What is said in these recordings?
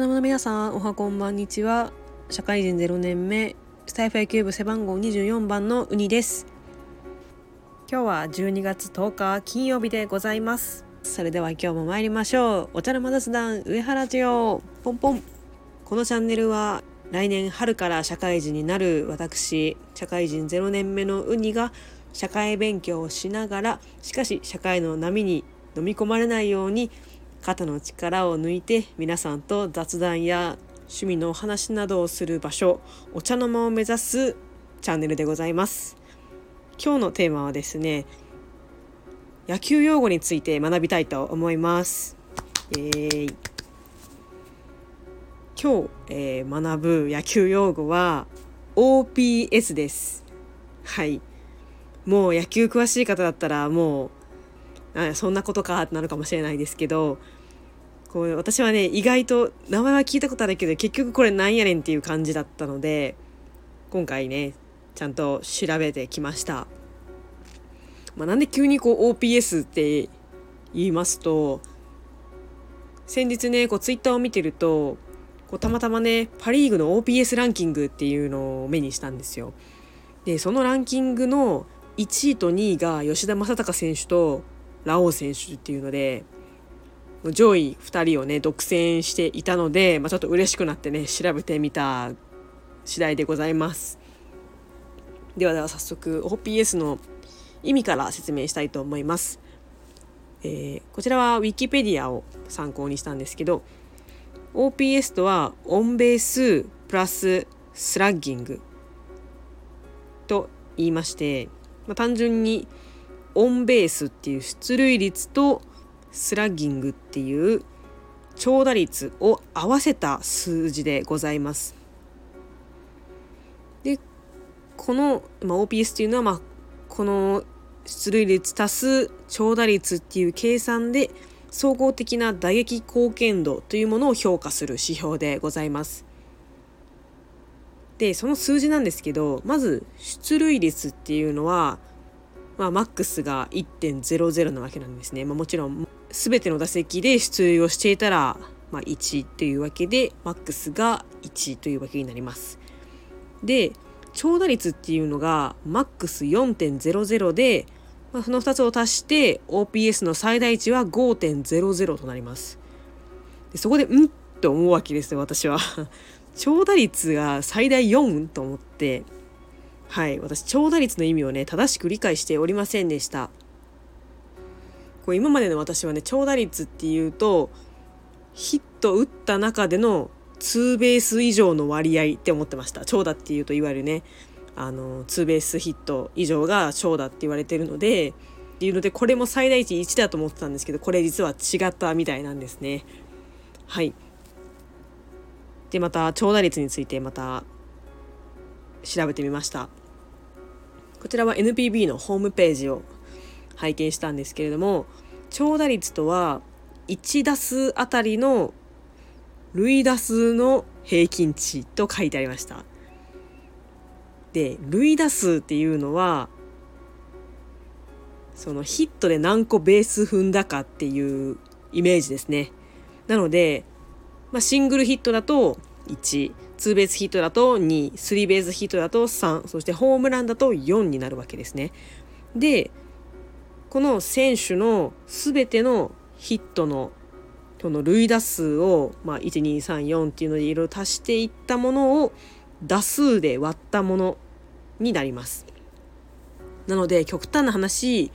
茶の間の皆さんおはこんばんにちは。社会人0年目スタイフ野球部背番号24番のウニです。今日は12月10日金曜日でございます。それでは今日も参りましょう。お茶の間雑談上原千代。ポンポン。このチャンネルは来年春から社会人になる私社会人0年目のウニが社会勉強をしながらしかし社会の波に飲み込まれないように肩の力を抜いて皆さんと雑談や趣味のお話などをする場所お茶の間を目指すチャンネルでございます。今日のテーマはですね野球用語について学びたいと思います。えー、今日、えー、学ぶ野球用語は OPS です。はい。もう野球詳しい方だったらもうあそんなことかってなるかもしれないですけどこう私はね意外と名前は聞いたことあるけど結局これなんやねんっていう感じだったので今回ねちゃんと調べてきました。まあ、なんで急にこう OPS って言いますと先日ねこうツイッターを見てるとこうたまたまねパ・リーグの OPS ランキングっていうのを目にしたんですよ。でそのランキングの1位と2位が吉田正尚選手とラオウ選手っていうので上位2人をね独占していたので、まあ、ちょっと嬉しくなってね調べてみた次第でございます。ではでは早速 OPS の意味から説明したいと思います。えー、こちらは Wikipedia を参考にしたんですけど OPS とはオンベースプラススラッギングと言いまして、まあ、単純にオンベースっていう出塁率とスラッギングっていう長打率を合わせた数字でございます。でこの、まあ、OPS っていうのは、まあ、この出塁率足す長打率っていう計算で総合的な打撃貢献度というものを評価する指標でございます。でその数字なんですけどまず出塁率っていうのはまあ、マックスが1.00なわけなんですね。まあ、もちろん全ての打席で出塁をしていたら、まあ、1というわけでマックスが1というわけになります。で長打率っていうのがマックス4.00で、まあ、その2つを足して OPS の最大値は5.00となります。でそこでうん？と思うわけですよ私は。長打率が最大4と思ってはい。私長打率の意味をね正しく理解しておりませんでした。こう今までの私はね長打率っていうとヒット打った中でのツーベース以上の割合って思ってました。長打っていうといわゆるね。あのツーベースヒット以上が長打って言われてるのでっていうのでこれも最大値1だと思ってたんですけどこれ実は違ったみたいなんですね。はい。でまた長打率についてまた調べてみました。こちらは NPB のホームページを拝見したんですけれども長打率とは1打数あたりの塁打数の平均値と書いてありました。で塁打数っていうのはそのヒットで何個ベース踏んだかっていうイメージですね。なので、まあ、シングルヒットだと1ツーベースヒットだと2スリーベースヒットだと3そしてホームランだと4になるわけですね。でこの選手の全てのヒットのこの塁打数を、まあ、1234っていうのでいろいろ足していったものを打数で割ったものになります。なので極端な話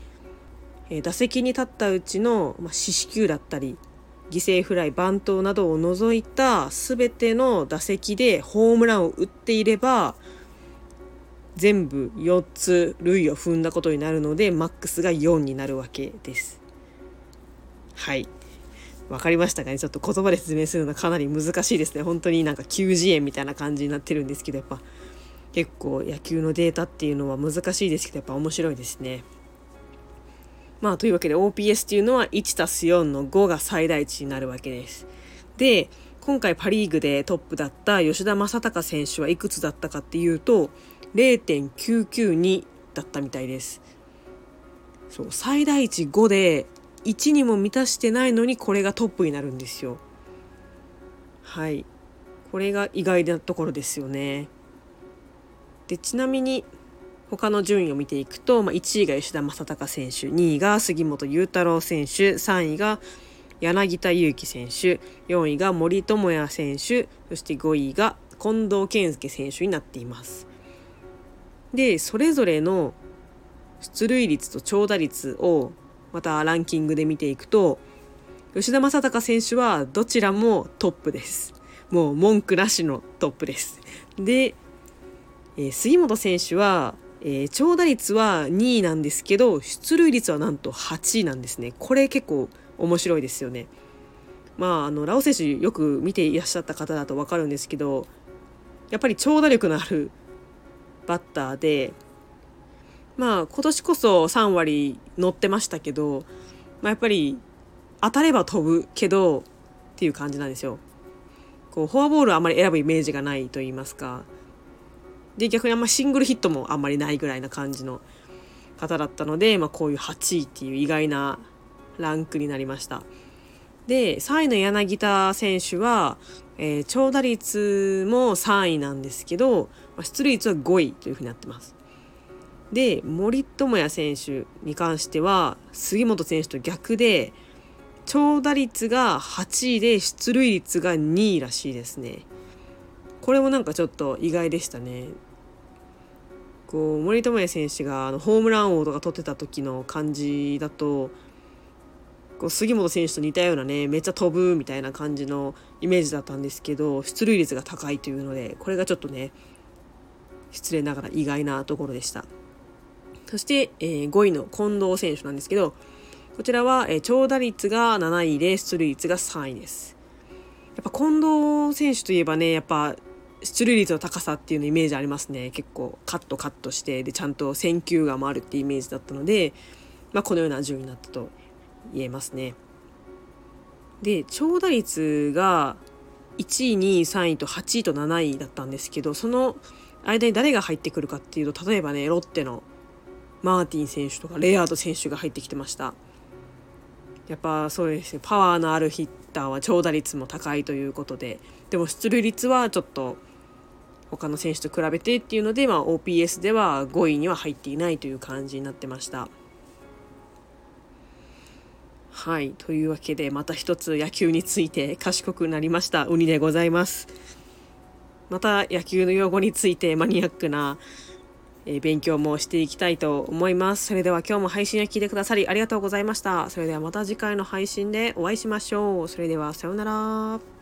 打席に立ったうちの、まあ、四死球だったり犠牲フライバントなどを除いた全ての打席でホームランを打っていれば全部4つ塁を踏んだことになるのでマックスが4になるわけです。はい分かりましたかね？ちょっと言葉で説明するのはかなり難しいですね本当になんか球児園みたいな感じになってるんですけどやっぱ結構野球のデータっていうのは難しいですけどやっぱ面白いですね。まあというわけで OPS っていうのは1たす4の5が最大値になるわけです。で今回パ・リーグでトップだった吉田正尚選手はいくつだったかっていうと0.992だったみたいです。そう最大値5で1にも満たしてないのにこれがトップになるんですよ。はいこれが意外なところですよねでちなみに他の順位を見ていくと、まあ、1位が吉田正尚選手2位が杉本裕太郎選手3位が柳田悠岐選手4位が森友哉選手そして5位が近藤健介選手になっています。でそれぞれの出塁率と長打率をまたランキングで見ていくと吉田正尚選手はどちらもトップです。もう文句なしのトップです。で、えー、杉本選手は、えー、長打率は2位なんですけど出塁率はなんと8位なんですね。これ結構面白いですよね。まああのラオ選手よく見ていらっしゃった方だと分かるんですけどやっぱり長打力のあるバッターでまあ今年こそ3割乗ってましたけど、まあ、やっぱり当たれば飛ぶけどっていう感じなんですよ。こうフォアボールあまり選ぶイメージがないと言いますか。で逆にあんまシングルヒットもあんまりないぐらいな感じの方だったので、まあ、こういう8位っていう意外なランクになりました。で3位の柳田選手は、えー、長打率も3位なんですけど、まあ、出塁率は5位というふうになってます。で森友哉選手に関しては杉本選手と逆で長打率が8位で出塁率が2位らしいですね。これもなんかちょっと意外でしたね。こう森友哉選手があのホームラン王とか取ってた時の感じだとこう杉本選手と似たようなねめっちゃ飛ぶみたいな感じのイメージだったんですけど出塁率が高いというのでこれがちょっとね失礼ながら意外なところでしたそして、えー、5位の近藤選手なんですけどこちらは、えー、長打率が7位で出塁率が3位ですやっぱ近藤選手といえばねやっぱ出塁率の高さっていうのイメージありますね。結構カットカットしてでちゃんと選球眼もあるっていうイメージだったので、まあ、このような順位になったと言えますね。で長打率が1位2位3位と8位と7位だったんですけどその間に誰が入ってくるかっていうと例えばねロッテのマーティン選手とかレアード選手が入ってきてました。やっぱそうですね。パワーのあるヒッターは長打率も高いということででも出塁率はちょっと他の選手と比べてっていうので、まあ、OPS では5位には入っていないという感じになってました。はい。というわけで、また一つ野球について賢くなりました。ウニでございます。また野球の用語についてマニアックな、え勉強もしていきたいと思います。それでは今日も配信を聞いてくださりありがとうございました。それではまた次回の配信でお会いしましょう。それではさようなら。